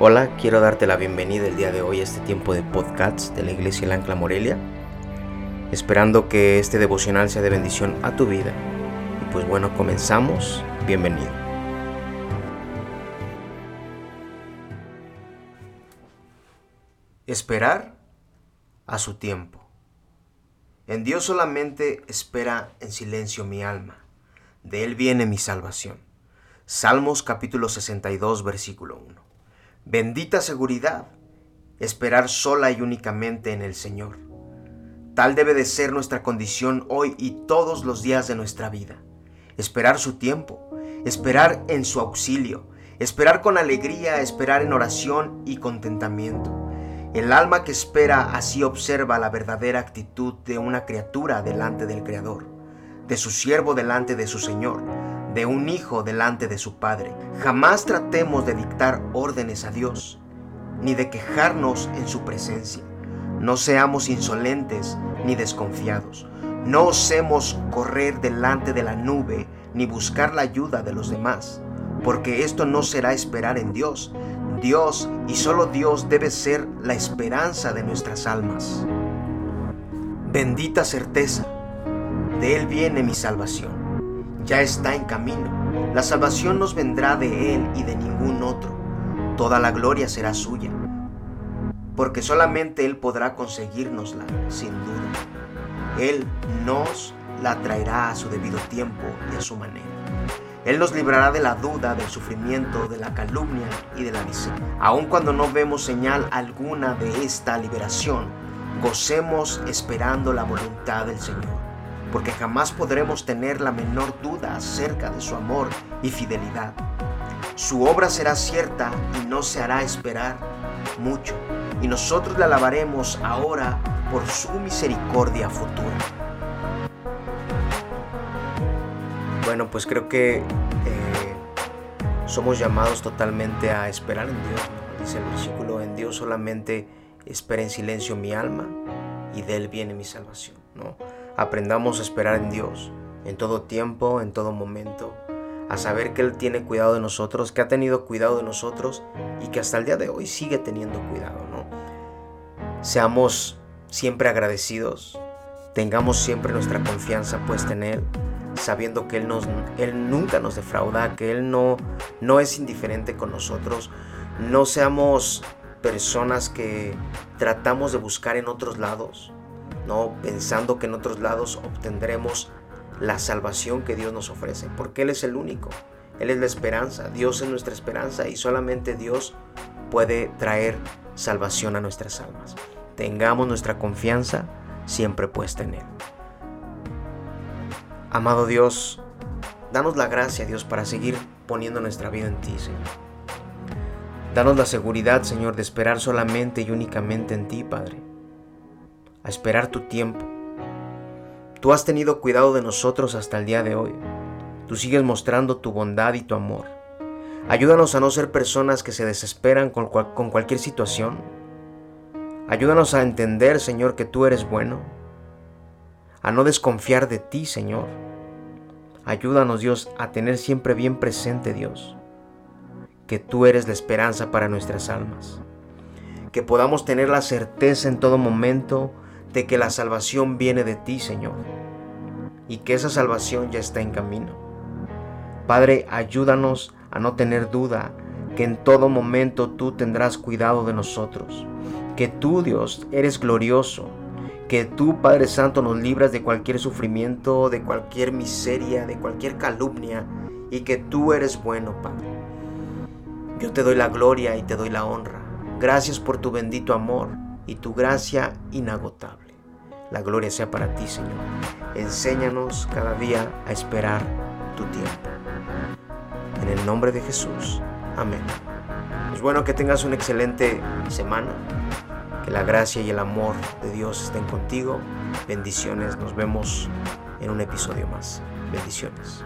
Hola, quiero darte la bienvenida el día de hoy a este tiempo de podcasts de la Iglesia El Ancla Morelia, esperando que este devocional sea de bendición a tu vida. Y pues bueno, comenzamos. Bienvenido. Esperar a su tiempo. En Dios solamente espera en silencio mi alma. De Él viene mi salvación. Salmos capítulo 62, versículo 1. Bendita seguridad, esperar sola y únicamente en el Señor. Tal debe de ser nuestra condición hoy y todos los días de nuestra vida. Esperar su tiempo, esperar en su auxilio, esperar con alegría, esperar en oración y contentamiento. El alma que espera así observa la verdadera actitud de una criatura delante del Creador, de su siervo delante de su Señor, de un hijo delante de su padre. Jamás tratemos de dictar órdenes a Dios, ni de quejarnos en su presencia. No seamos insolentes ni desconfiados. No osemos correr delante de la nube ni buscar la ayuda de los demás, porque esto no será esperar en Dios. Dios y solo Dios debe ser la esperanza de nuestras almas. Bendita certeza, de Él viene mi salvación ya está en camino. La salvación nos vendrá de Él y de ningún otro. Toda la gloria será suya, porque solamente Él podrá conseguirnosla, sin duda. Él nos la traerá a su debido tiempo y a su manera. Él nos librará de la duda, del sufrimiento, de la calumnia y de la miseria. Aun cuando no vemos señal alguna de esta liberación, gocemos esperando la voluntad del Señor porque jamás podremos tener la menor duda acerca de su amor y fidelidad. Su obra será cierta y no se hará esperar mucho, y nosotros le alabaremos ahora por su misericordia futura. Bueno, pues creo que eh, somos llamados totalmente a esperar en Dios. Dice el versículo, en Dios solamente espera en silencio mi alma y de Él viene mi salvación. ¿no? Aprendamos a esperar en Dios en todo tiempo, en todo momento, a saber que Él tiene cuidado de nosotros, que ha tenido cuidado de nosotros y que hasta el día de hoy sigue teniendo cuidado, ¿no? Seamos siempre agradecidos, tengamos siempre nuestra confianza puesta en Él, sabiendo que Él, nos, él nunca nos defrauda, que Él no, no es indiferente con nosotros, no seamos personas que tratamos de buscar en otros lados, no pensando que en otros lados obtendremos la salvación que Dios nos ofrece, porque Él es el único, Él es la esperanza, Dios es nuestra esperanza y solamente Dios puede traer salvación a nuestras almas. Tengamos nuestra confianza siempre puesta en Él. Amado Dios, danos la gracia, Dios, para seguir poniendo nuestra vida en ti, Señor. Danos la seguridad, Señor, de esperar solamente y únicamente en ti, Padre a esperar tu tiempo. Tú has tenido cuidado de nosotros hasta el día de hoy. Tú sigues mostrando tu bondad y tu amor. Ayúdanos a no ser personas que se desesperan con, con cualquier situación. Ayúdanos a entender, Señor, que tú eres bueno. A no desconfiar de ti, Señor. Ayúdanos, Dios, a tener siempre bien presente, Dios, que tú eres la esperanza para nuestras almas. Que podamos tener la certeza en todo momento de que la salvación viene de ti, Señor, y que esa salvación ya está en camino. Padre, ayúdanos a no tener duda que en todo momento tú tendrás cuidado de nosotros, que tú, Dios, eres glorioso, que tú, Padre Santo, nos libras de cualquier sufrimiento, de cualquier miseria, de cualquier calumnia, y que tú eres bueno, Padre. Yo te doy la gloria y te doy la honra. Gracias por tu bendito amor y tu gracia inagotable. La gloria sea para ti, Señor. Enséñanos cada día a esperar tu tiempo. En el nombre de Jesús. Amén. Es bueno que tengas una excelente semana. Que la gracia y el amor de Dios estén contigo. Bendiciones. Nos vemos en un episodio más. Bendiciones.